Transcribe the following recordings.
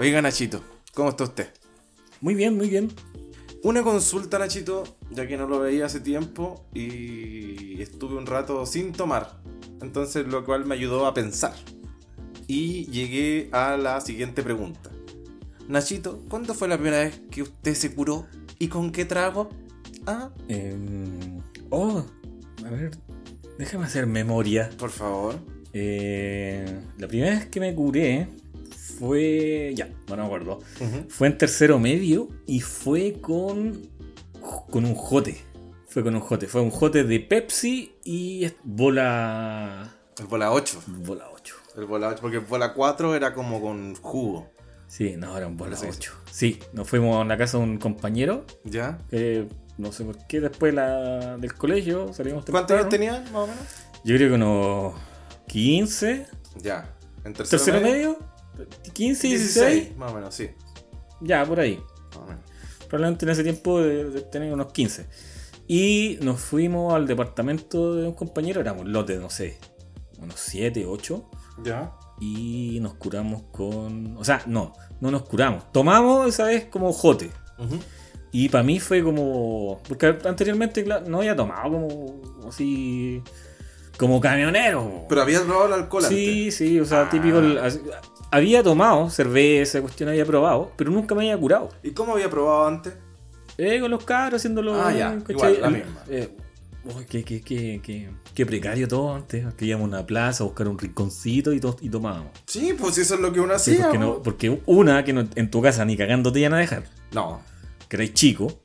Oiga, Nachito, ¿cómo está usted? Muy bien, muy bien. Una consulta, Nachito, ya que no lo veía hace tiempo y estuve un rato sin tomar. Entonces, lo cual me ayudó a pensar. Y llegué a la siguiente pregunta. Nachito, ¿cuándo fue la primera vez que usted se curó y con qué trago? Ah. Em, oh, a ver, déjame hacer memoria. Por favor. Eh, la primera vez que me curé fue. Ya, no me acuerdo. Fue en tercero medio y fue con. con un jote. Fue con un jote. Fue un jote de Pepsi y bola. El bola 8. Bola 8. El bola 8, porque el bola 4 era como con jugo. Sí, no, era un bola 8. Sí, nos fuimos a la casa de un compañero. ¿Ya? no sé por qué después la, del colegio salimos ¿Cuántos años tenías, más o menos? Yo creo que unos 15. Ya. ¿En tercero, medio? 15, 16, Más o menos, sí. Ya, por ahí. Probablemente en ese tiempo de, tener unos 15. Y nos fuimos al departamento de un compañero, éramos lote, no sé, unos 7, 8. Ya. Y nos curamos con. O sea, no, no nos curamos. Tomamos esa vez como jote. Y para mí fue como. Porque anteriormente no había tomado como así como camionero. Pero había probado el alcohol Sí, sí, o sea, ah. típico. Había tomado cerveza, cuestión había probado, pero nunca me había curado. ¿Y cómo había probado antes? Eh, con los carros, haciéndolo. Ah, ya, igual, la misma. Eh, qué, qué, qué, qué, precario todo antes. Que íbamos a una plaza a buscar un rinconcito y, y tomábamos. Sí, pues eso es lo que uno hacía. porque, no, porque, una, que en tu casa ni cagando te iban a dejar. No. Que eres chico.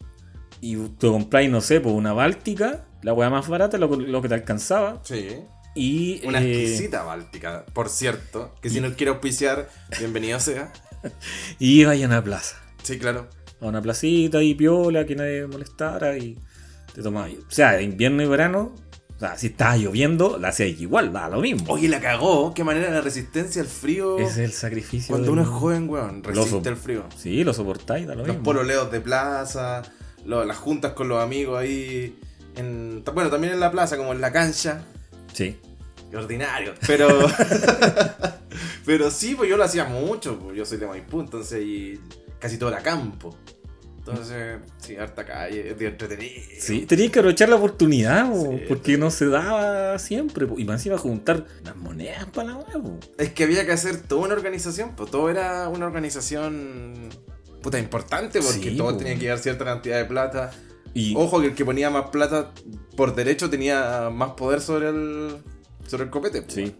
Y tú compráis, no sé, pues una báltica la hueá más barata, lo, lo, que te alcanzaba. Sí. Y, Una eh, exquisita báltica, por cierto. Que si no quiere auspiciar, bienvenido sea. y iba a una plaza. Sí, claro. A una placita y piola, que nadie molestara y te. O sea, invierno y verano, o sea, si estaba lloviendo, la hacía igual, da lo mismo. Oye, la cagó. Qué manera la resistencia al frío. Es el sacrificio. Cuando uno es joven, weón, resiste el frío. Sí, lo soportáis, da lo mismo. Los pololeos de plaza, las juntas con los amigos ahí bueno, también en la plaza, como en la cancha. Sí. Qué ordinario. Pero. pero sí, pues yo lo hacía mucho. Pues yo soy de Maipú, entonces y casi todo era campo. Entonces, sí, harta calle, es entretenido. Sí, tenías que aprovechar la oportunidad, porque no se daba siempre. Y más iba a juntar las monedas para la huevo. Es que había que hacer toda una organización, pues todo era una organización puta importante, porque todos tenían que llevar cierta cantidad de plata. Ojo que el que ponía más plata por derecho tenía más poder sobre el, sobre el copete. Sí.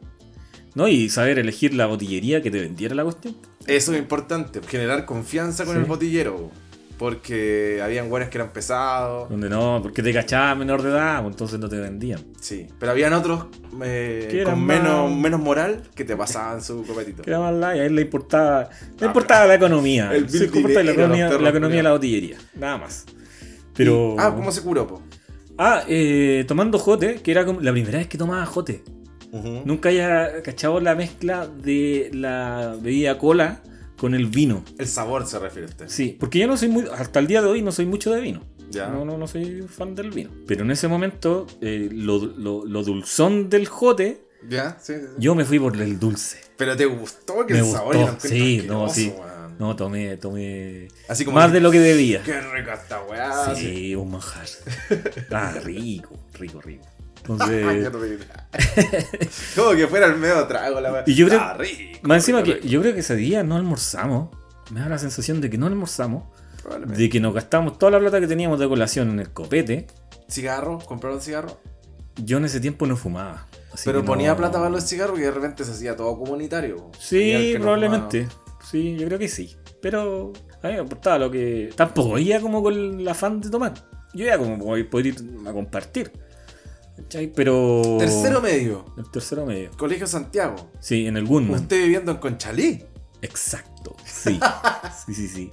No, y saber elegir la botillería que te vendiera la cuestión. Eso es importante, generar confianza con el botillero. Porque habían güeyes que eran pesados. Donde no, porque te cachaban menor de edad, pues entonces no te vendían. Sí, pero habían otros eh, con menos, menos moral que te pasaban su copetito. Que era más light, a él le importaba, le importaba la economía. El la economía, la economía de la botillería, nada más. Pero... ah, ¿cómo se curó, po? Ah, eh, tomando jote, que era como la primera vez que tomaba jote. Nunca haya cachado la mezcla de la bebida cola con el vino. El sabor se refiere a usted. Sí, porque yo no soy muy, hasta el día de hoy no soy mucho de vino. Ya. No, no, no soy fan del vino. Pero en ese momento, eh, lo, lo, dulzón del jote, ya, sí, yo me fui por el dulce. Pero te gustó que el sabor Sí, no, sí. No, tomé, tomé Así como más de lo que debía. Qué rica esta weá. Sí, un manjar. ah, rico, rico, rico. Entonces. como que fuera el medio trago la weá. Y yo creo, ah, rico, más encima que yo creo que ese día no almorzamos. Me da la sensación de que no almorzamos. De que nos gastamos toda la plata que teníamos de colación en el copete. ¿Cigarro? ¿Compraron cigarro? Yo en ese tiempo no fumaba. Pero ponía plata para los cigarros y de repente se hacía todo comunitario. Sí, probablemente. Sí, yo creo que sí. Pero a mí me importaba lo que. Tampoco iba como con el afán de tomar. Yo iba como poder ir a compartir. ¿Cachai? Pero. Tercero medio. El tercero medio. Colegio Santiago. Sí, en el Gunman. Usted viviendo en Conchalí. Exacto. Sí. sí, sí, sí.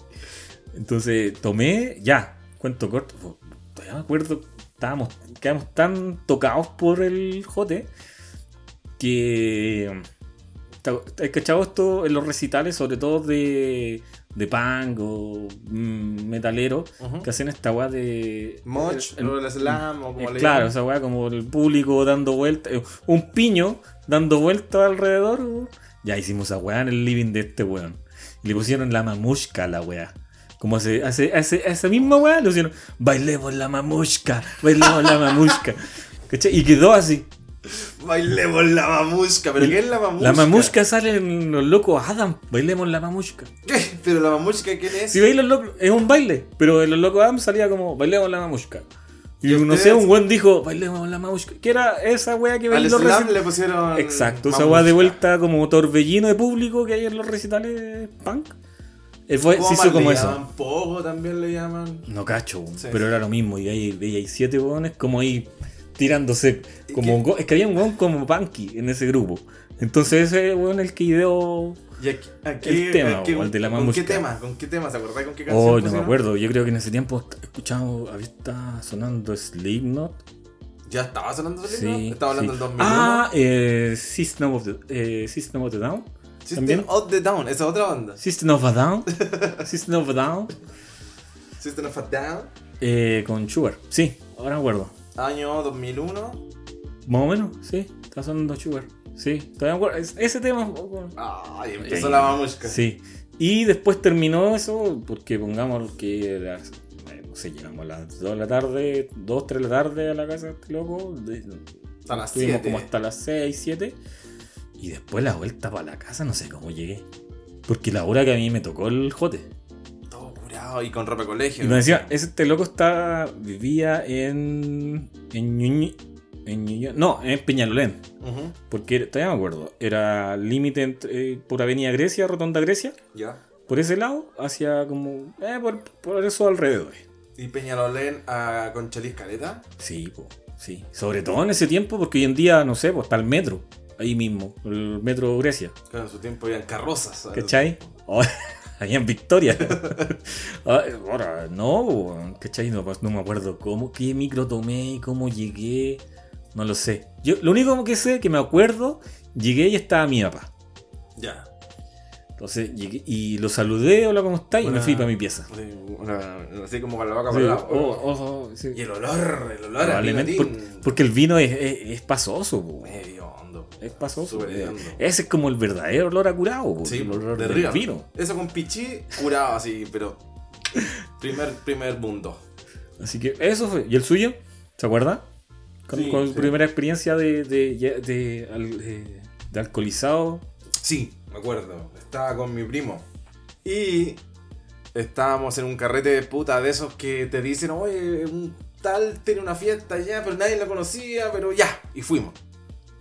Entonces tomé, ya, cuento corto. Todavía me acuerdo, estábamos, quedamos tan tocados por el jote que ¿Has cachado esto en los recitales, sobre todo de, de punk o mm, metalero, que hacen esta weá de. Moch, el, el, slam o como le Claro, esa weá como el público dando vueltas, eh, un piño dando vueltas alrededor Ya hicimos esa weá en el living de este weón. Le pusieron la mamushka a la weá. Como hace, hace, hace, esa misma weá, le pusieron, bailemos la mamushka, bailemos la mamushka. ¿Cachai? Y quedó así. Bailemos la mamushka. ¿Pero qué es la mamushka? La mamushka sale en los locos Adam, bailemos la mamushka. ¿Qué? ¿Pero la mamushka quién es? Si veis los locos, es un baile, pero en los locos Adam salía como, bailemos la mamushka. Y ¿Y no sé, un buen dijo, bailemos la mamushka. Que era esa weá que Al los reci- le pusieron. Exacto, esa mamushka. weá de vuelta como torbellino de público que hay en los recitales punk. Eh, fue- ¿Cómo se hizo como le eso. llaman? Pogo también le llaman. No cacho, Sí. pero era lo mismo. Y ahí veía siete weones como ahí tirándose. ¿Y Como un es que había un weón como punky en ese grupo. Entonces ese es el que ideó. Y aquí, aquí- El tema, aquí- o el de la ¿Con mamushka. qué tema? ¿Con qué tema? ¿Se acordás con qué canción? Oh, no me acuerdo. Yo creo que en ese tiempo escuchamos. Había estaba sonando Slipknot. ¿Ya estaba sonando el Sí. Estaba hablando sí. del 2001. Ah, eh, System of the, eh, System of the Down. System también. of the Down, esa otra banda. System of a Down. System of a Down. System of a Down. Eh, con Sugar. Sí, ahora me acuerdo. Año 2001. Más o menos, sí. Está sonando Sugar. Sí, todavía me acuerdo. Es- Ese tema. Ay, empezó la mamushka. Sí. Y después terminó eso, porque pongamos que las, eh, no sé, llegamos a las 2 de la tarde, 2, 3 de la tarde a la casa de este loco. de- Hasta las estuvimos 7. como hasta las 6, 7. Y después la vuelta para la casa, no sé cómo llegué. Porque la hora que a mí me tocó el jote. Y con ropa de colegio. Y me decía, este loco está, vivía en. en Ñuñi- en no, en Peñalolén. Porque todavía me acuerdo. Era límite entre- eh, por Avenida Grecia, Rotonda Grecia. Ya. Por ese lado, hacia como. Eh, por, por eso alrededor. Y Peñalolén a Conchalís Caleta. Sí, po, sí. Sobre todo en ese tiempo, porque hoy en día, no sé, pues está el metro. Ahí mismo, el metro Grecia. Claro, en su tiempo habían carrozas. ¿sabes? ¿Cachai? Oh, ahí en Victoria. Ah, Ahora, no, ¿cachai? No, no me acuerdo cómo, qué micro tomé, cómo llegué. No lo sé. Yo lo único que sé, que me acuerdo, llegué y estaba mi papá. Ya. Entonces llegué y lo saludé, hola, ¿cómo estás? Y me fui para mi pieza. Una- así como con la boca Sí, para el lado. oh, oh, oh, sí. Y el olor, el olor Probablemente por- porque el vino es, es- es pasoso. Medio. Es pasoso. Eh. Ese es como el verdadero olor a curado, po, Sí, el olor de del vino. Eso con pichí curado así, pero. Primer, primer mundo. Así que eso fue. ¿Y el suyo? ¿Se acuerda? Con, Sí, con su sí. primera experiencia de, de, de, de al- de- de alcoholizado. Sí, me acuerdo. Estaba con mi primo. Y estábamos en un carrete de puta de esos que te dicen, oye, un tal tiene una fiesta ya, pero nadie lo conocía, pero ya. Y fuimos.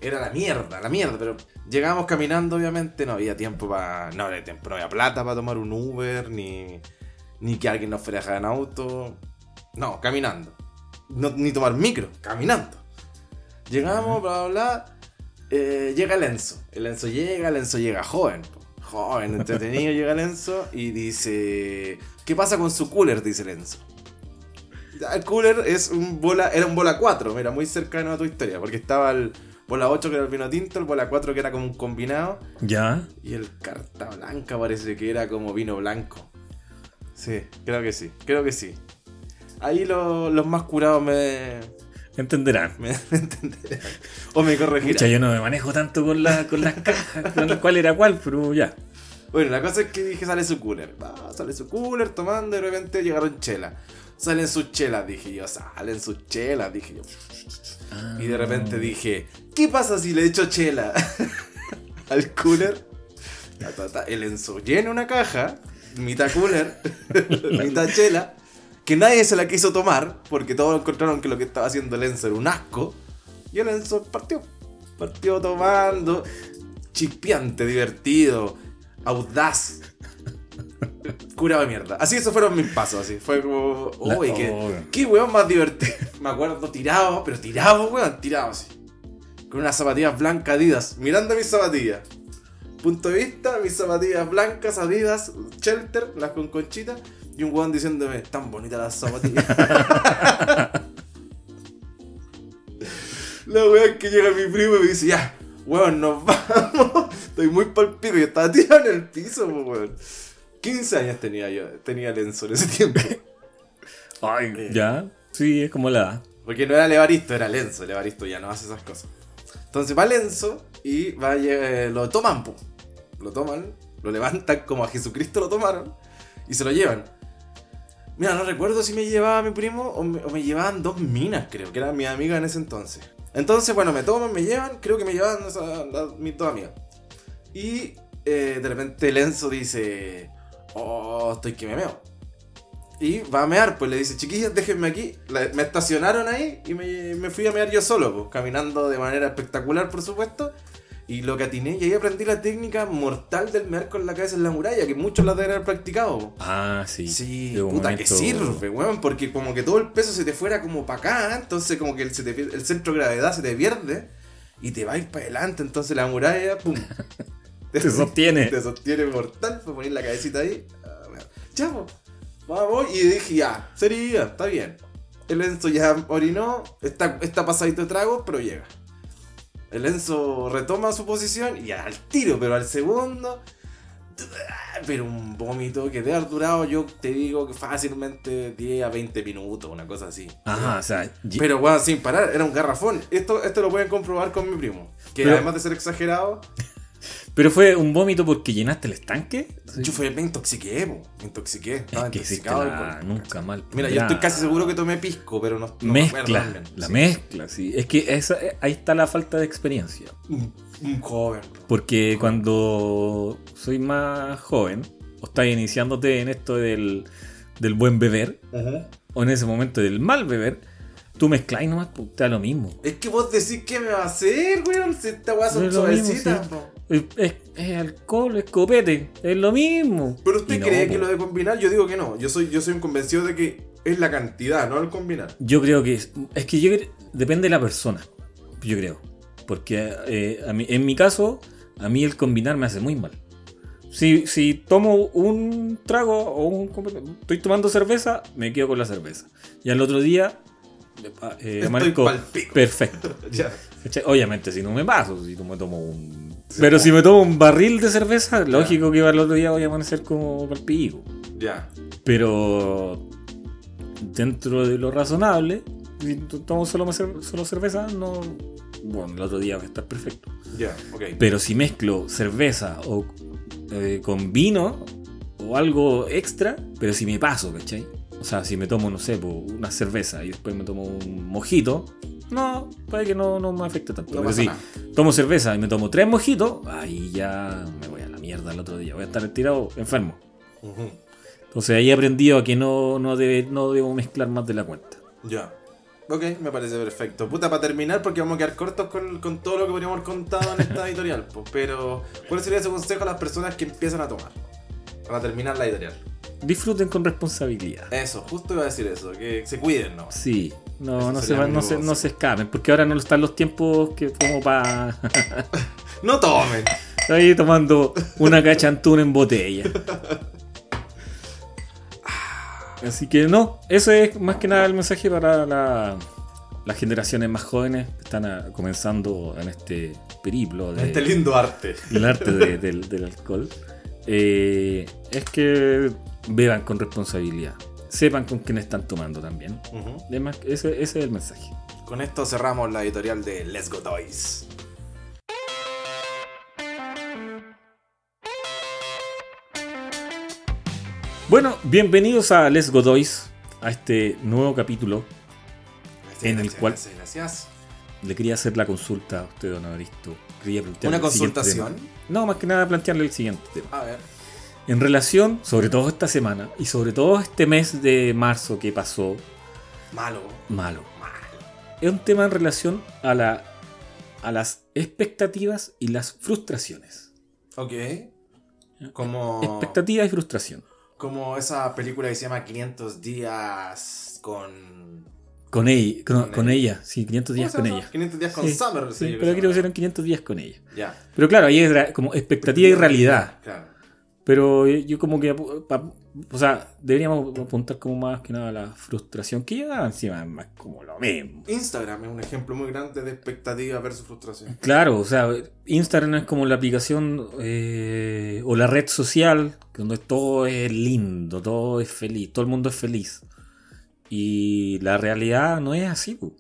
Era la mierda, la mierda, pero llegamos caminando, obviamente, no había tiempo para. No había tiempo, no había plata para tomar un Uber, ni, ni que alguien nos fuera a dejar en auto. No, caminando. No, ni tomar micro, caminando. Llegamos, bla, bla, bla. eh, llega el Enzo. El Enzo llega, el Enzo llega joven. Joven, entretenido, llega el Enzo y dice... ¿Qué pasa con su cooler? Dice el Enzo. El cooler es un bola, era un bola 4, mira, muy cercano a tu historia, porque estaba el bola 8 que era el vino tinto, el bola 4 que era como un combinado, Ya. y el carta blanca parece que era como vino blanco. Sí, creo que sí, creo que sí. Ahí lo- los más curados me, Entenderán. me entenderán. O me corregirán. Yo no me manejo tanto con, la, con las cajas, con cuál era cuál, pero ya. Bueno, la cosa es que dije, sale su cooler. Va, sale su cooler tomando y de repente llegaron chelas. Salen sus chelas, dije yo, salen sus chelas, dije yo. Y de repente dije, ¿qué pasa si le echo chela al cooler? Ta, ta, ta. El Enzo llena una caja, mitad cooler, mitad chela, que nadie se la quiso tomar, porque todos encontraron que lo que estaba haciendo el Enzo era un asco. Y el Enzo partió. Partió tomando, chispeante, divertido, audaz. Curado de mierda. Así esos fueron mis pasos, así. Fue como, La- uy, qué, oh. qué weón más divertido. Me acuerdo tirado, pero tirado, weón, tirado así. Con unas zapatillas blancas Adidas, mirando mis zapatillas. Punto de vista, mis zapatillas blancas Adidas, Shelter, las con conchita. Y un weón diciéndome, tan bonitas las zapatillas. La weón que llega mi primo y me dice, ya, weón, nos vamos. Estoy muy palpico y estaba tirado en el piso, weón. 15 años tenía yo, tenía Lenzo en ese tiempo. Ay, ya. Sí, es como la edad. Porque no era Levaristo, era Lenzo. Levaristo ya no hace esas cosas. Entonces va Lenzo y va, eh, lo toman, po. lo toman, lo levantan como a Jesucristo lo tomaron y se lo llevan. Mira, no recuerdo si me llevaba mi primo o me, o me llevaban dos minas, creo, que eran mis amigas en ese entonces. Entonces, bueno, me toman, me llevan, creo que me la- mis dos amigas. Y eh, de repente Lenzo dice, oh, estoy que me meo. Y va a mear, pues le dice, chiquillas, déjenme aquí. La- me estacionaron ahí y me, me fui a mear yo solo, pues, caminando de manera espectacular, por supuesto. Y lo que atiné, y ahí aprendí la técnica mortal del mear con la cabeza en la muralla, que muchos la deben haber practicado. po. Ah, sí. Sí, De puta momento- que sirve, weón, porque como que todo el peso se te fuera como para acá, entonces como que el, se te pierde- el centro de gravedad se te pierde y te va a ir para adelante, entonces la muralla, pum. Te sostiene. Te sostiene mortal, para poner la cabecita ahí. ah. Ya, vamos, y dije, ya, sería, está bien. El Enzo ya orinó, está, está pasadito de trago, pero llega. El Enzo retoma su posición y al tiro, pero al segundo. Pero un vómito que debe haber durado, yo te digo que fácilmente 10 a 20 minutos, una cosa así. Ajá, o sea, Pero bueno, sin parar, era un garrafón. Esto, esto lo pueden comprobar con mi primo. Que Pero- además de ser exagerado, pero fue un vómito porque llenaste el estanque. yo fue, me intoxiqué, po, me intoxiqué. Estaba Es que intoxicado. la- alcohol. nunca mal. Mira, yo estoy casi seguro que tomé pisco, pero no, no me acuerdo mezcla, la Sí. mezcla, sí. Es que esa, eh, ahí está la falta de experiencia. Un, un joven. po. Porque cuando soy más joven, o estás iniciándote en esto del, del buen beber, o en ese momento del mal beber, tú mezclas y nomás pues, te da lo mismo. Es que vos decís qué me va a hacer, weón. Si esta weá son Es lo mismo, sí. Es, es- es alcohol, es copete, es lo mismo. Pero usted no, cree que lo de combinar, yo digo que no. Yo soy, yo soy un convencido de que es la cantidad, no el combinar. Yo creo que es, es que yo depende de la persona, yo creo. Porque eh, a mí- en mi caso, a mí el combinar me hace muy mal. Si, si tomo un trago o un, estoy tomando cerveza, me quedo con la cerveza. Y al otro día, eh, amanezco perfecto. Obviamente, si no me paso, si no me tomo un. Pero si me tomo un barril de cerveza, lógico que al otro día voy a amanecer como palpico. Ya. Pero dentro de lo razonable, si tomo solo, solo cerveza, no. Bueno, el otro día va a estar perfecto. Ya, ok. Pero si mezclo cerveza o eh, con vino o algo extra, pero si me paso, ¿cachai? O sea, si me tomo, no sé, una cerveza y después me tomo un mojito, no, puede que no, no me afecte tanto. No pero si nada. tomo cerveza y me tomo tres mojitos, ahí ya me voy a la mierda el otro día. Voy a estar tirado enfermo. Entonces ahí he aprendido a que no, no, debe, no debo mezclar más de la cuenta. Ya. Ok, me parece perfecto. Puta, para terminar, porque vamos a quedar cortos con, con todo lo que podríamos haber contado en esta editorial. pues, pero, ¿cuál sería su consejo a las personas que empiezan a tomar? Para terminar la editorial. Disfruten con responsabilidad. Eso, justo iba a decir eso, que se cuiden, ¿no? Sí, no, no, se, va- no, se, no se escapen, porque ahora no están los tiempos que como para No tomen. ahí tomando una cachantún en botella. Así que no, eso es más que nada el mensaje para la- las generaciones más jóvenes que están ah, comenzando en este periplo de, Este lindo arte. el arte de- del, del alcohol. Eh, es que beban con responsabilidad. Sepan con quién están tomando también. Además, ese, ese es el mensaje. Con esto cerramos la editorial de Let's Go Toys. Bueno, bienvenidos a Les Godoys, a este nuevo capítulo. En el Gracias, cual- Gracias, gracias. Le quería hacer la consulta a usted, don Evaristo. Quería plantearle ¿Una consultación? No, más que nada plantearle el siguiente tema. A ver. En relación, sobre todo esta semana, y sobre todo este mes de marzo que pasó, Malo. malo. Es un tema en relación a, la, a las expectativas y las frustraciones. Ok. Como, Expectativa y frustración. como esa película que se llama 500 días con... Con ella, con, Con con ella. ella, sí, 500 días ¿Cómo con llama? ella. 500 días con Sí, Summer. sí, sí, pero creo aquí se hicieron 500 días con ella. Ya. Pero claro, ahí es como expectativa y realidad. Claro. Pero yo como que, o sea, deberíamos apuntar como más que nada a la frustración, que ya encima es más como lo mismo. Instagram es un ejemplo muy grande de expectativa versus frustración. Claro, o sea, Instagram es como la aplicación eh, o la red social donde todo es lindo, todo es feliz, todo el mundo es feliz. Y la realidad no es así. pu.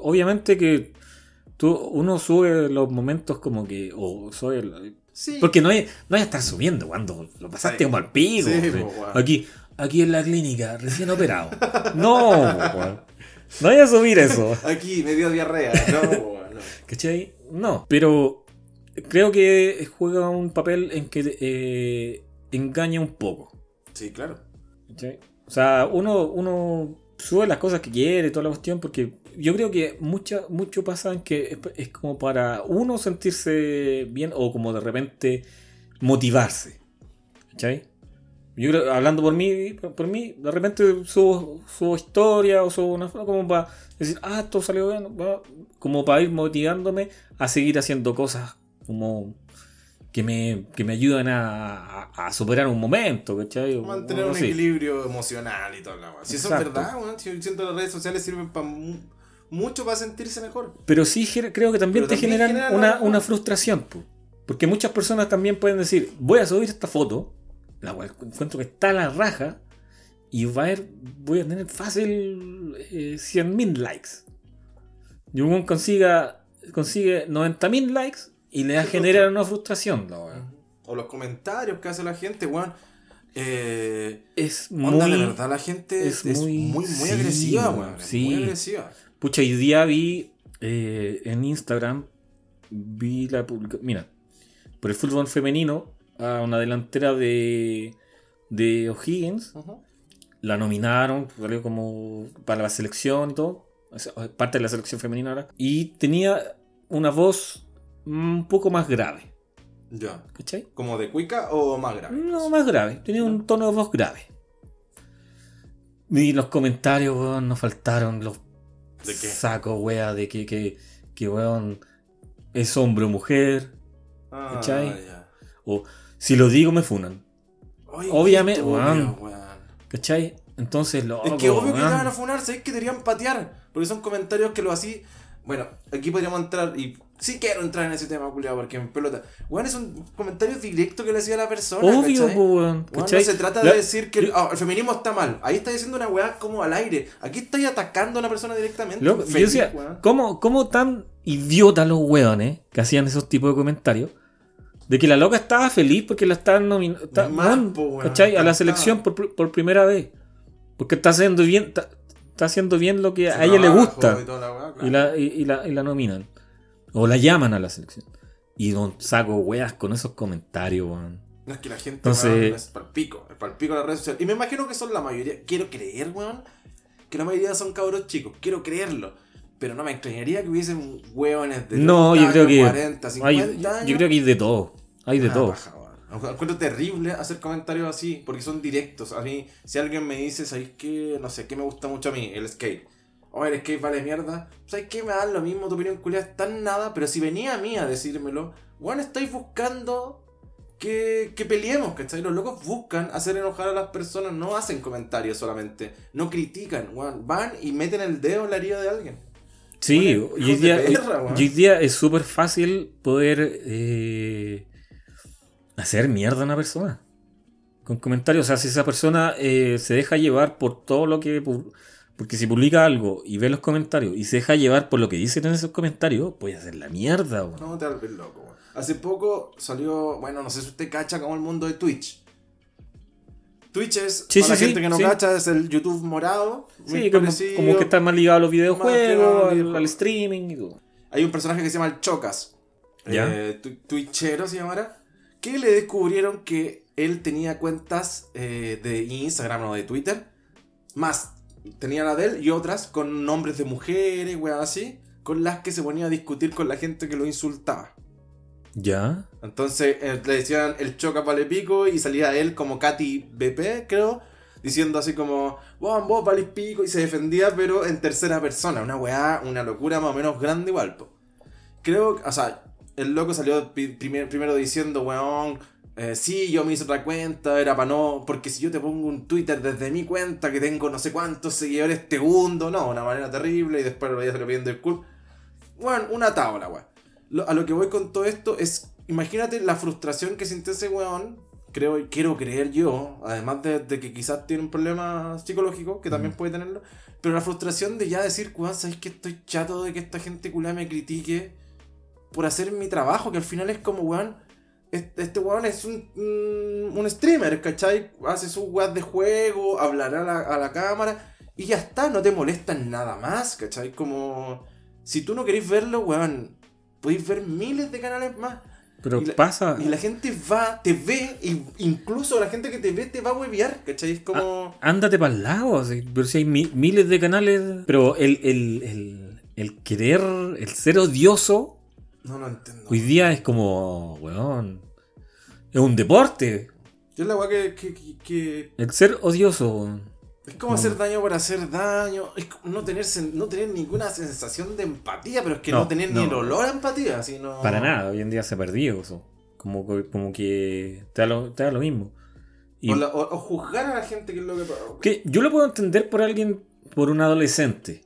Obviamente que tú, uno sube los momentos como que, o sube, Sí. Porque no hay, no hay a estar subiendo cuando lo pasaste Sí. como al pico. Sí, po, aquí, aquí en la clínica, recién operado. no, no hay a subir eso. Aquí me dio diarrea. No, no. ¿Cachai? No. Pero creo que juega un papel en que eh, engaña un poco. Sí, claro. ¿cachai? O sea, uno, uno sube las cosas que quiere, toda la cuestión, porque yo creo que mucha, mucho pasa en que es, es como para uno sentirse bien o como de repente motivarse. ¿Cachai? Yo creo, hablando por mí, por, por mí, de repente subo, subo historia o subo una foto como para decir, ah, esto salió bien, va", como para ir motivándome a seguir haciendo cosas como que me, que me ayudan a, a- a superar un momento, ¿cachai? Mantener un así. equilibrio emocional y toda la weá. Si eso es verdad, weón. Si yo siento que las redes sociales sirven para mucho para sentirse mejor. Pero sí creo que también Pero te también generan una, una frustración. po. Porque muchas personas también pueden decir, voy a subir esta foto, la cual encuentro que está a la raja, y va a haber, voy a tener fácil eh, 100.000 likes. Y un consiga, consigue 90.000 likes y le va a generar una frustración. la. O los comentarios que hace la gente, weón. Eh, Es muy... onda, de verdad, la gente es, es muy, muy- muy, sí, agresiva, weón, sí. Muy agresiva. Pucha, hoy día vi eh, en Instagram, vi la publicación, mira, por el fútbol femenino, a una delantera de, de O'Higgins, la nominaron, salió como para la selección y todo, o sea, parte de la selección femenina ahora, y tenía una voz un poco más grave, Ya. ¿cachai? ¿Como de cuica o más grave? No, más grave, tenía un tono de voz grave. Y los comentarios, nos faltaron los ¿De qué? saco, wea, de que, que, que weón, es hombre o mujer. Ah, ¿Cachai? ya. O si lo digo me funan. Obviamente, weón. ¿Cachai? Entonces lo. Es que obvio que te van a funar, sabes que deberían patear. Porque son comentarios que lo así. Bueno, aquí podríamos entrar y. Sí quiero entrar en ese tema, culiado, porque me pelota. Weón, es un comentario directo que le hacía a la persona. Obvio, ¿cachai? weón. Weón, no ¿cachai? se trata La- de decir que ah, el feminismo está mal. Ahí está diciendo una weá como al aire. Aquí estoy atacando a una persona directamente. Yo decía, weón. ¿cómo, ¿cómo tan idiotas los weones que hacían esos tipos de comentarios? De que la loca estaba feliz porque la estaban nominando. Po, weón, ¿Cachai? A la selección por, por primera vez. Porque está haciendo bien, está, está haciendo bien lo que a ella le gusta. y toda la weá, claro. Y la, y, y la, y la nominan. O la llaman a la selección. Y don saco weas con esos comentarios, weón. No es que la gente Entonces- weón, es palpico, es palpico las redes sociales. Y me imagino que son la mayoría. Quiero creer, weón, que la mayoría son cabros chicos. Quiero creerlo. Pero no me extrañaría que hubiesen weones de No, 30 yo creo que. 40, 50 hay- yo, años. yo creo que hay de todo. Hay de Ah, todo. paja. Encuentro terrible hacer comentarios así, porque son directos. A mí, si alguien me dice, ¿sabéis qué? No sé, ¿qué me gusta mucho a mí? El skate. O el skate vale mierda. ¿Sabes qué? Me dan lo mismo, tu opinión culiada es tan nada. Pero si venía a mí a decírmelo, bueno, estáis buscando que, que peleemos, ¿cachai? Los locos buscan hacer enojar a las personas, no hacen comentarios solamente. No critican, weón. Van y meten el dedo en la herida de alguien. Sí, Bueno, hoy día, perra, hoy día es súper fácil poder eh, hacer mierda a una persona. Con comentarios. O sea, si esa persona eh, se deja llevar por todo lo que. Porque si publica algo y ve los comentarios y se deja llevar por lo que dicen en esos comentarios, puede hacer la mierda, weón. No te vuelves loco, weón. Hace poco salió, bueno, no sé si usted cacha como el mundo de Twitch. Twitch es, Sí, para la sí, gente sí, que no cacha, es el YouTube morado. Sí, como, como que está más ligado a los videojuegos, al, al streaming y todo. Hay un personaje que se llama el Chocas. Ya. Eh, tu- Twitchero se llamará. Que le descubrieron que él tenía cuentas eh, de Instagram o de Twitter. Más, tenía la de él y otras con nombres de mujeres, weón, así. Con las que se ponía a discutir con la gente que lo insultaba. Ya. Entonces eh, le decían el choca vale pico y salía él como Katy BP, creo, diciendo así como, vos, vos valís pico y se defendía, pero en tercera persona. Una weá, una locura más o menos grande igual. po. Creo, o sea, el loco salió primero diciendo, weón, eh, sí, yo me hice otra cuenta, era para no, porque si yo te pongo un Twitter desde mi cuenta que tengo no sé cuántos seguidores, te hundo, no, una manera terrible y después lo voy a salir pidiendo el cool. Bueno, una tabla, weón. Lo- a lo que voy con todo esto es, imagínate la frustración que siente ese weón, creo, quiero creer yo, además de, de que quizás tiene un problema psicológico, que también puede tenerlo, pero la frustración de ya decir, weón, ¿sabes que estoy chato de que esta gente culá me critique por hacer mi trabajo? Que al final es como, weón, este, este weón es un, un, un streamer, ¿cachai? Hace sus weas de juego, hablará a la, a la cámara y ya está, no te molestan nada más, ¿cachai? Como si tú no querés verlo, weón, podéis ver miles de canales más. Pero y la, pasa. Y la gente va, te ve, e incluso la gente que te ve te va a huevear, ¿cachai? Es como. Ah, ándate para el lado, pero si hay mi, miles de canales. Pero el, el, el, el, querer, el ser odioso. No lo entiendo. Hoy día es como, weón. Es un deporte. Yo es la weá que, que, que, que, El ser odioso. Es como no. hacer daño por hacer daño. Es no tener, no tener ninguna sensación de empatía, pero es que no, no tener no. ni el olor a empatía. Sino... Para nada, hoy en día se ha perdido eso. Como, como que te da lo, te da lo mismo. Y, o, la, o, o, juzgar a la gente que es lo que Que yo lo puedo entender por alguien, por un adolescente.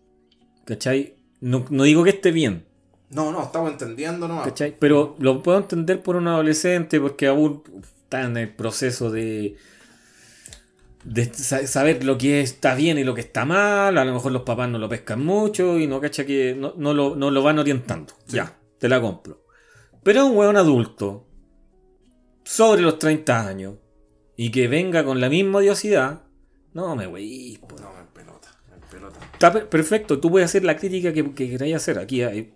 ¿Cachai? No, no digo que esté bien. No, no, estamos entendiendo nomás. ¿Cachai? Pero lo puedo entender por un adolescente porque aún está en el proceso de de saber lo que está bien y lo que está mal, a lo mejor los papás no lo pescan mucho y no cacha que no, no, lo, no lo, van orientando. Sí. Ya, te la compro. Pero un weón adulto, sobre los 30 años, y que venga con la misma odiosidad, no me wey. No, me pelota, me pelota. Está per perfecto, tú puedes hacer la crítica que, que queráis hacer. Aquí hay,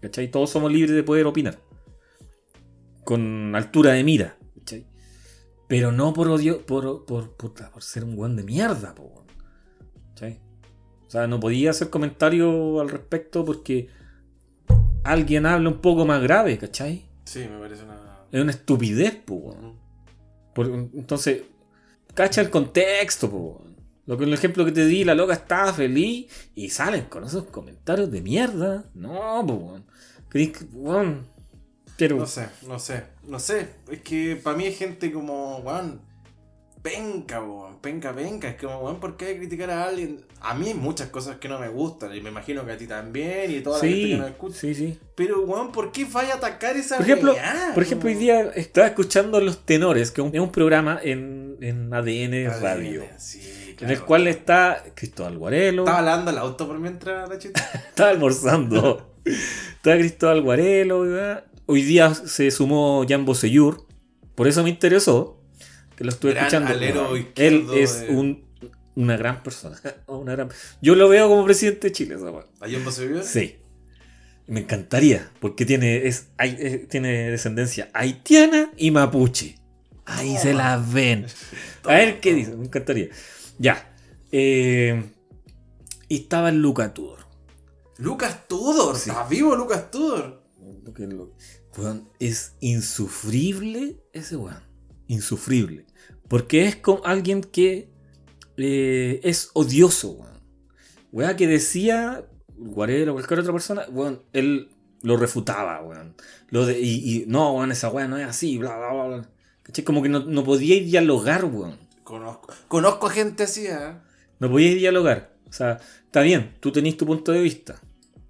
¿cachai? Todos somos libres de poder opinar. Con altura de mira. ¿cachai? Pero no por odio, por, por, por, por ser un weón de mierda, po. ¿Sí? O sea, no podía hacer comentario al respecto porque alguien habla un poco más grave, ¿cachai? Sí, me parece una. Es una estupidez, po. Por, entonces, cacha el contexto, po. Lo que el ejemplo que te di, la loca estaba feliz y salen con esos comentarios de mierda. No. ¿Crees que, weón? Pero... No sé, no sé, no sé. Es que para mí es gente como, weón, penca, weón, penca, penca. Es como, weón, ¿por qué criticar a alguien? A mí hay muchas cosas que no me gustan y me imagino que a ti también y toda sí, la gente que nos escucha. Sí, sí. Pero, weón, ¿por qué vaya a atacar esa Por ejemplo, por ejemplo hoy día estaba escuchando Los Tenores, que es un programa en, en ADN, ADN Radio. Sí, en el cual está Cristóbal Guarelo. Estaba hablando el auto por mientras la chita. estaba almorzando. estaba Cristóbal Guarelo, ¿verdad? Hoy día se sumó Jan Bosellur. Por eso me interesó. Que lo estuve Gran escuchando. alero Él es de- un, una gran persona. Una gran- Yo lo veo como presidente de Chile, esa weá. ¿Ayer no se vio? Sí. Me encantaría. Porque tiene, es, hay- tiene descendencia haitiana y mapuche. Ahí se la ven. A ver qué dice. Me encantaría. Ya. Eh, y estaba el Luca Tudor. Lucas Tudor. Sí. ¿Está vivo Lucas Tudor? Weón, es insufrible ese weón. Insufrible. Porque es con alguien que eh, es odioso, weón. Weón que decía, Guarelo o cualquier otra persona, weón, él lo refutaba, weón. Lo de, y, y, no, weón, esa weón no es así, bla, bla, bla. bla. ¿Cachai? Como que no, no podía dialogar, weón. Conozco, conozco a gente así, ¿eh? No podías dialogar. O sea, está bien, tú tenés tu punto de vista.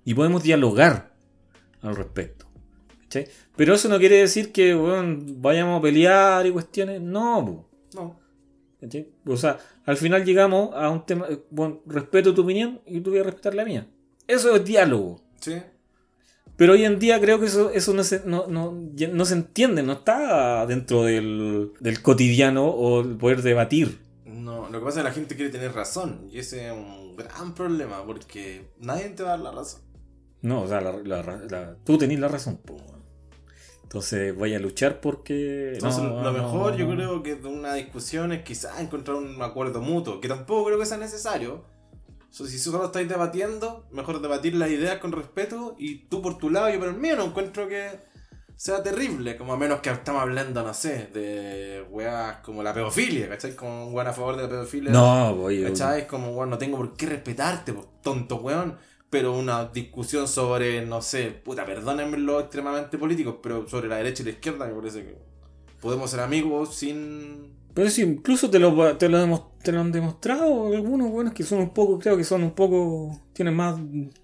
Y podemos dialogar al respecto. Pero eso no quiere decir que vayamos a pelear y cuestiones. No, po, No. ¿cachai? O sea, al final llegamos a un tema. eh, Bueno, respeto tu opinión y tú voy a respetar la mía. Eso es diálogo. Sí. Pero hoy en día creo que eso, eso no, se, no, no, no se entiende, no está dentro del, del cotidiano o el poder debatir. No, lo que pasa es que la gente quiere tener razón. Y ese es un gran problema porque nadie te va a dar la razón. No, o sea, la, la- la- tú tenés la razón. po. Entonces vaya a luchar porque... Entonces, no, lo mejor yo creo que de una discusión es quizás encontrar un acuerdo mutuo, que tampoco creo que sea necesario. O sea, si solo estáis debatiendo, mejor debatir las ideas con respeto y tú por tu lado yo por el mío, no encuentro que sea terrible, como a menos que estamos hablando, no sé, de weas como la pedofilia, ¿cachai? Como un weón a favor de la pedofilia. No, voy. ¿Cachai? Es como, weón, no tengo por qué respetarte, pues, tonto weón. Pero una discusión sobre, no sé, puta, perdónenme los extremadamente políticos, pero sobre la derecha y la izquierda me parece que podemos ser amigos sin... Pero sí, incluso te lo, te lo, te lo han demostrado algunos buenos que son un poco, creo que son un poco, tienen más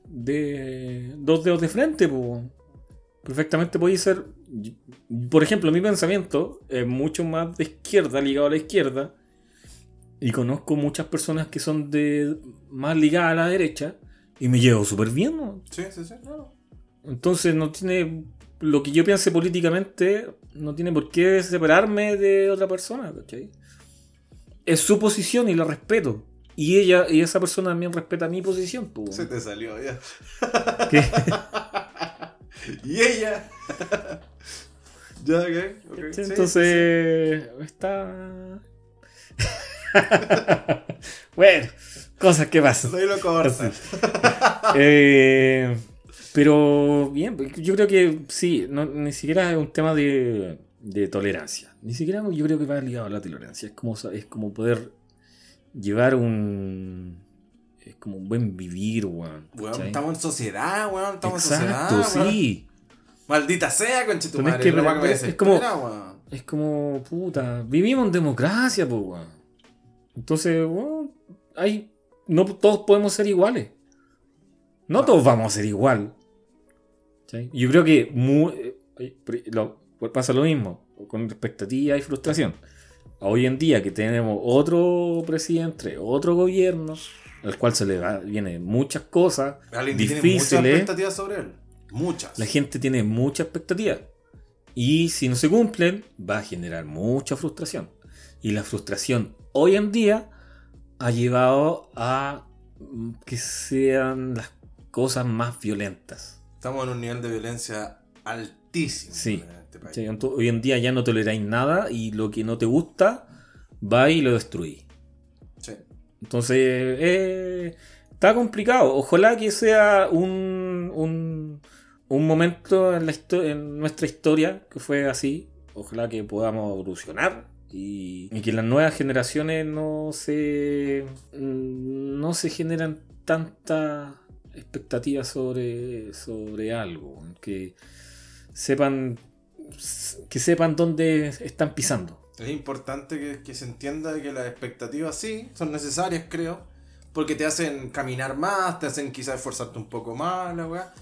de dos dedos de frente, pues. Perfectamente podéis ser, por ejemplo, mi pensamiento es mucho más de izquierda, ligado a la izquierda, y conozco muchas personas que son de más ligadas a la derecha, y me llevo súper bien, ¿no? Sí, sí, sí, claro. Entonces no tiene. Lo que yo piense políticamente no tiene por qué separarme de otra persona, ¿cachai? Es su posición y la respeto. Y ella, y esa persona también respeta mi posición, pues. Se te salió ya. ¿Qué? y ella. ya, ok. okay. Sí, Entonces, está. bueno, cosas que pasan. Soy lo. Eh, pero bien, yo creo que sí, no, ni siquiera es un tema de, de tolerancia. Ni siquiera yo creo que va ligado a la tolerancia. Es como, es como poder llevar un. Es como un buen vivir, weón. Weón, estamos en sociedad, weón. Estamos Exacto, en sociedad. weón. sí. Maldita sea, conche tu Pero es que- más que es como- weón. Es como, puta, vivimos en democracia, pues, weón. Entonces, weón, hay, no todos podemos ser iguales. No todos vamos a ser igual. ¿Sí? Yo creo que mu- eh, lo- pasa lo mismo con expectativa y frustración. Hoy en día que tenemos otro presidente, otro gobierno, al cual se le va- vienen muchas cosas Alguien que tiene muchas difíciles, expectativas sobre él. Muchas. la gente tiene mucha expectativa. Y si no se cumplen, va a generar mucha frustración. Y la frustración hoy en día ha llevado a mm, que sean las cosas más violentas. Estamos en un nivel de violencia altísimo Sí. en este país. ¿Sí? Ento- Hoy en día ya no toleráis nada y lo que no te gusta, va y lo destruís. Sí. Entonces, eh, está complicado. Ojalá que sea un, un, un momento en, la histo- en nuestra historia que fue así. Ojalá que podamos evolucionar y, y que las nuevas generaciones no se, mm, no se generan tantas expectativas sobre, sobre algo. Que sepan, que sepan dónde están pisando. Es importante que, que se entienda que las expectativas sí son necesarias, creo. Porque te hacen caminar más, te hacen quizás esforzarte un poco más, la weá.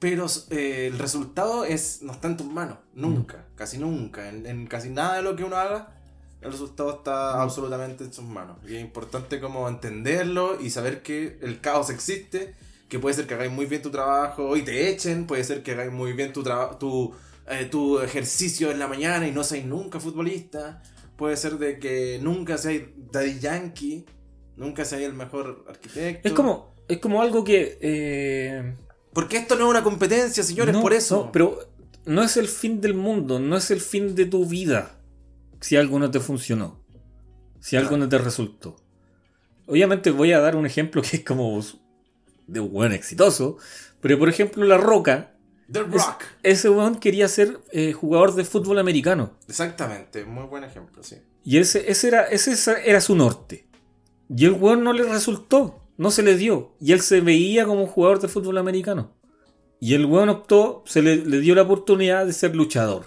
Pero eh, el resultado es, no está en tus manos. Nunca, casi nunca. En, en casi nada de lo que uno haga, el resultado está absolutamente en sus manos. Y es importante como entenderlo y saber que el caos existe. Que puede ser que hagáis muy bien tu trabajo y te echen. Puede ser que hagáis muy bien tu, traba- tu, eh, tu ejercicio en la mañana y no seáis nunca futbolista. Puede ser de que nunca seáis Daddy Yankee. Nunca seáis el mejor arquitecto. Es como, es como algo que... eh, Porque esto no es una competencia, señores, No, por eso. no, pero no es el fin del mundo, no es el fin de tu vida. Si algo no te funcionó. Si algo no te resultó. Obviamente voy a dar un ejemplo que es como de un buen exitoso. Pero por ejemplo, La Roca. The es- Rock. ese weón quería ser eh, jugador de fútbol americano. Exactamente, muy buen ejemplo, sí. Y ese, ese, era, ese era su norte. Y el weón no le resultó. No se le dio. Y él se veía como jugador de fútbol americano. Y el weón optó, se le, le dio la oportunidad de ser luchador.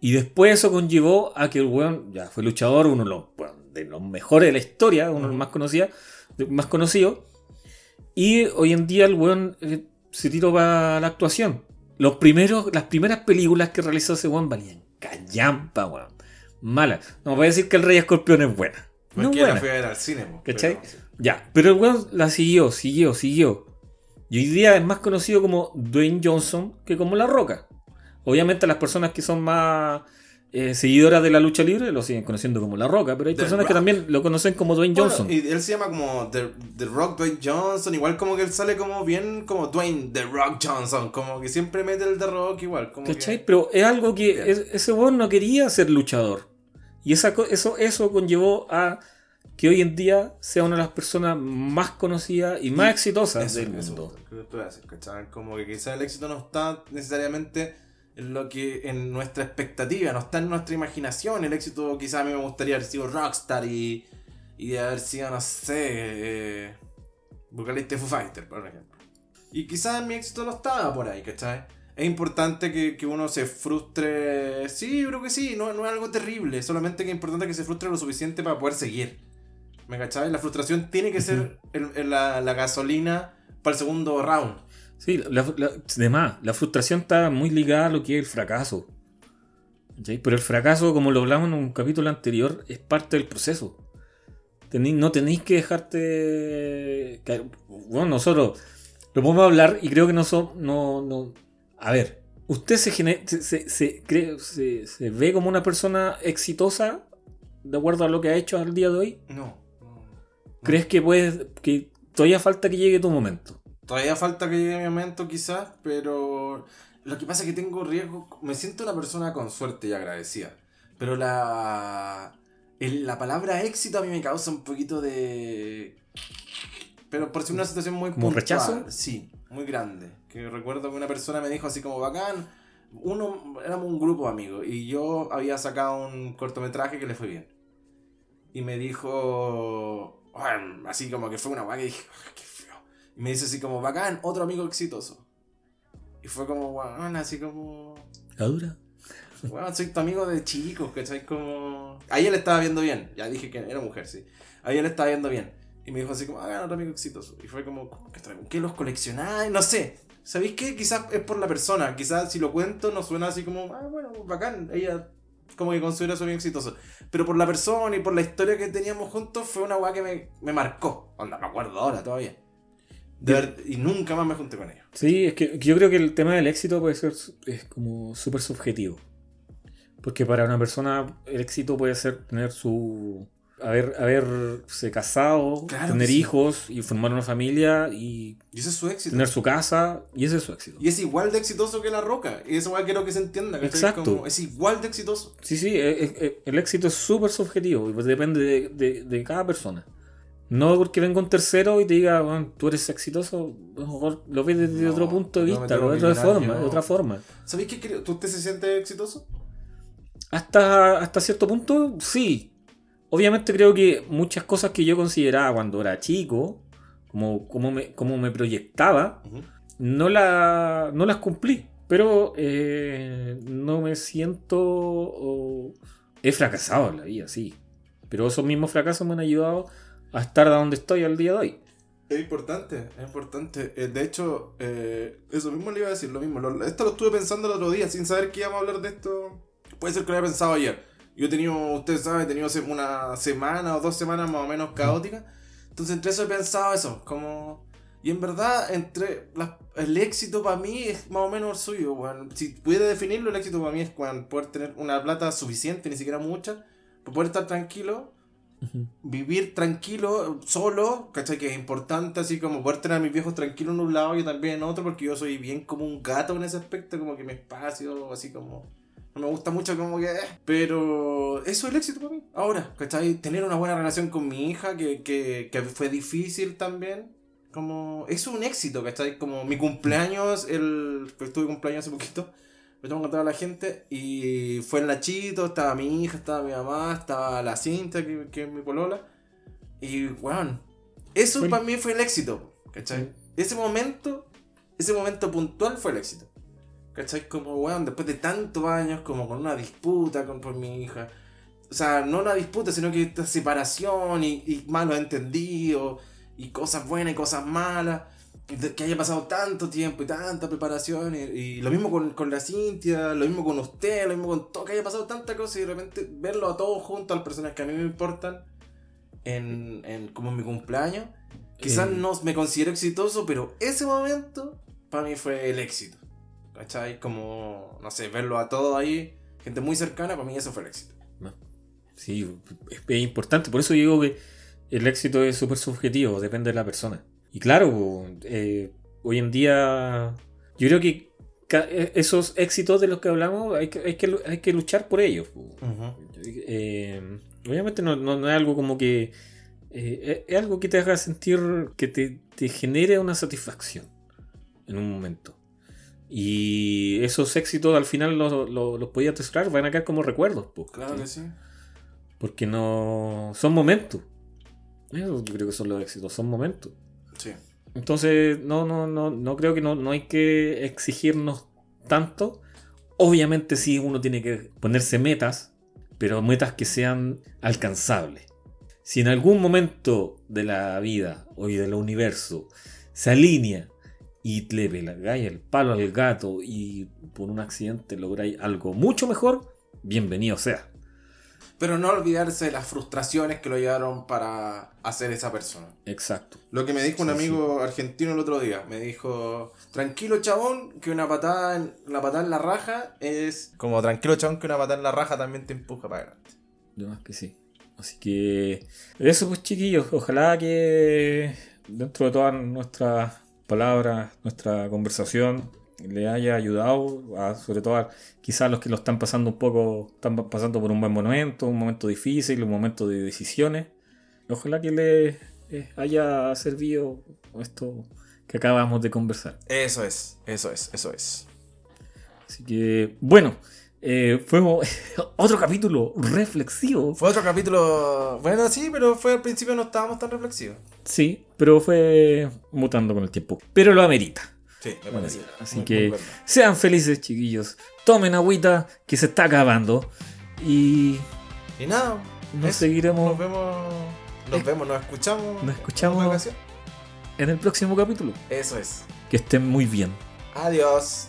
Y después eso conllevó a que el weón ya fue luchador, uno de los, bueno, de los mejores de la historia, uno de los más, conocida, de- más conocidos. Y hoy en día el weón eh, se tiró para la actuación. Los primeros, las primeras películas que realizó ese weón valían callampa, weón. Mala. No voy a decir que el Rey Escorpión es buena. No es la buena. fui a ver al cine. ¿Cachai? pero, sí. Ya, pero el weón la siguió, siguió, siguió. Y hoy día es más conocido como Dwayne Johnson que como La Roca. Obviamente las personas que son más eh, seguidoras de la lucha libre lo siguen conociendo como La Roca, pero hay The personas que también lo conocen como Dwayne Bueno, Johnson. y él se llama como The, The Rock Dwayne Johnson, igual como que él sale como bien como Dwayne The Rock Johnson, como que siempre mete el The Rock igual. Como ¿Cachai? que- Pero es algo que es- ese weón no quería ser luchador. Y esa, eso, eso conllevó a que hoy en día sea una de las personas más conocidas y más exitosas Eso, del mundo. Como que quizás el éxito no está necesariamente en lo que en nuestra expectativa, no está en nuestra imaginación. El éxito quizás a mí me gustaría haber sido rockstar y, y de haber sido, no sé, eh, vocalista de Foo Fighter, por ejemplo. Y quizás mi éxito no estaba por ahí, ¿cachai? Es importante que, que uno se frustre. Sí, yo creo que sí, no, no es algo terrible. Solamente que es importante que se frustre lo suficiente para poder seguir. ¿Me cachai? La frustración tiene que ser el- el- la, la gasolina para el segundo round. Sí, la, la- además, la frustración está muy ligada a lo que es el fracaso. Pero el fracaso, como lo hablamos en un capítulo anterior, es parte del proceso. Tení- no tenéis que dejarte. caer. Bueno, nosotros lo podemos hablar y creo que no son. No, no. A ver, ¿Usted se, gene- se, se- se cree- se- se ve como una persona exitosa de acuerdo a lo que ha hecho al día de hoy? No. no. ¿Crees que puedes, que todavía falta que llegue tu momento? Todavía falta que llegue mi momento quizás, pero lo que pasa es que tengo riesgo, me siento una persona con suerte y agradecida, pero la, el- la palabra éxito a mí me causa un poquito de... Pero por si una situación muy ¿Como rechazo? Sí, muy grande. Que recuerdo que una persona me dijo así como bacán, uno, éramos un grupo de amigos y yo había sacado un cortometraje que le fue bien. Y me dijo, bueno, así como que fue una guay que dije, "Ay, qué. Y me dice así como, bacán, otro amigo exitoso. Y fue como, bueno, así como, ¿La dura? bueno, soy tu amigo de chicos, ¿cachai? Como... Ahí él estaba viendo bien, ya dije que era mujer, sí. Ahí él estaba viendo bien. Y me dijo así como, bacán, otro amigo exitoso. Y fue como, ¿cómo que? ¿Qué los coleccionáis? No sé. ¿Sabéis qué? Quizás es por la persona. Quizás si lo cuento no suena así como, ah, bueno, bacán. Ella como que considera su amigo exitoso. Pero por la persona y por la historia que teníamos juntos fue una weá que me, me marcó. Onda, me acuerdo ahora todavía. De ver- y nunca más me junté con ellos. Sí, es que yo creo que el tema del éxito puede ser es como súper subjetivo. Porque para una persona el éxito puede ser tener su... Haber, haberse casado, Claro tener que sí. hijos y formar una familia y Y ese es su éxito. tener su casa y ese es su éxito. Y es igual de exitoso que La Roca. Y eso quiero que se entienda. ¿cachai? Exacto. Como, es igual de exitoso. Sí, sí, e- e- e- el éxito es súper subjetivo y pues depende de, de- de cada persona. No porque venga un tercero y te diga, "Bueno, tú eres exitoso, mejor lo ves desde No, otro punto de no vista, tengo lo ves de forma, de otra forma. ¿Sabéis qué creo? ¿Tú usted se siente exitoso? Hasta, hasta cierto punto, sí. Obviamente creo que muchas cosas que yo consideraba cuando era chico, como, como, me, como me proyectaba, no, la, no las cumplí. Pero eh, no me siento... he fracasado en la vida, sí. Pero esos mismos fracasos me han ayudado a estar donde estoy al día de hoy. Es importante, es importante. Eh, de hecho, eh, eso mismo le iba a decir, lo mismo. Esto lo estuve pensando el otro día, sin saber que íbamos a hablar de esto. Puede ser que lo haya pensado ayer. Yo he tenido, ustedes saben, he tenido una semana o dos semanas más o menos caóticas. Entonces, entre eso he pensado eso, como... Y en verdad, entre las- el éxito para mí es más o menos el suyo. weón. Si pudiera definirlo, el éxito para mí es poder tener una plata suficiente, ni siquiera mucha, para poder estar tranquilo vivir tranquilo, solo, ¿cachai? Que es importante, así como poder tener a mis viejos tranquilos en un lado y también en otro, porque yo soy bien como un gato en ese aspecto, como que mi espacio, así como... No me gusta mucho como que... eh, Pero eso es el éxito para mí. Ahora, ¿cachai? Tener una buena relación con mi hija, que, que, que fue difícil también. Como... Es un éxito, ¿cachai? Como mi cumpleaños, el... Pues tuve cumpleaños hace poquito. Me tengo que contar a la gente. Y fue el Nachito, estaba mi hija, estaba mi mamá, estaba la Cinta, que, que es mi polola. Y, weón, eso para mí fue el éxito, ¿cachai? Ese momento, ese momento puntual fue el éxito. ¿Cachai? Como, weón, después de tantos años, como con una disputa con por mi hija. O sea, no una disputa, sino que esta separación y, y malos entendidos, y cosas buenas y cosas malas. Que haya pasado tanto tiempo y tanta preparación. Y, y lo mismo con, con la Cintia, lo mismo con usted, lo mismo con todo. Que haya pasado tanta cosa y de repente verlo a todos juntos, a las personas que a mí me importan, en, en como en mi cumpleaños. Quizás Eh. no me considero exitoso, pero ese momento para mí fue el éxito. ¿Cachai? Como, no sé, verlo a todos ahí, gente muy cercana, para mí eso fue el éxito. Sí, es, es importante. Por eso digo que el éxito es súper subjetivo, depende de la persona. Y claro, eh, hoy en día yo creo que e- esos éxitos de los que hablamos hay que, hay que, hay que luchar por ellos. Eh, obviamente no, no- no es algo como que... eh, es es algo que te haga sentir, que te, te genere una satisfacción en un momento. Y esos éxitos al final los, los, los podías atesorar, van a quedar como recuerdos. po, Claro que sí. Porque no. Son momentos. Eso yo creo que son los éxitos, son momentos. Entonces, no, no, no, no creo que no, no hay que exigirnos tanto. Obviamente sí uno tiene que ponerse metas, pero metas que sean alcanzables. Si en algún momento de la vida o del universo se alinea y le pegáis el palo al gato y por un accidente lográis algo mucho mejor, bienvenido sea. Pero no olvidarse de las frustraciones que lo llevaron para hacer esa persona. Exacto. Lo que me dijo un Sí, amigo argentino el otro día, me dijo, tranquilo chabón, que una patada en, una patada en la raja es... Como tranquilo chabón, que una patada en la raja también te empuja para adelante. Yo más que sí. Así que eso pues chiquillos, ojalá que dentro de todas nuestras palabras, nuestra conversación le haya ayudado a sobre todo a quizás los que lo están pasando un poco, están pasando por un buen momento, un momento difícil, un momento de decisiones. Ojalá que les eh, haya servido esto que acabamos de conversar. Eso es, eso es, eso es. Así que, bueno, eh, fue otro capítulo reflexivo. Fue otro capítulo, bueno sí, pero fue al principio no estábamos tan reflexivos. Sí, pero fue mutando con el tiempo. Pero lo amerita. Sí, me Bueno, parece. así Muy- que muy sean felices, chiquillos. Tomen agüita que se está acabando. Y Y nada, nos eso. seguiremos Nos vemos, nos vemos, nos escuchamos. Nos escuchamos. en otra ocasión. en el próximo capítulo. Eso es. Que estén muy bien. Adiós.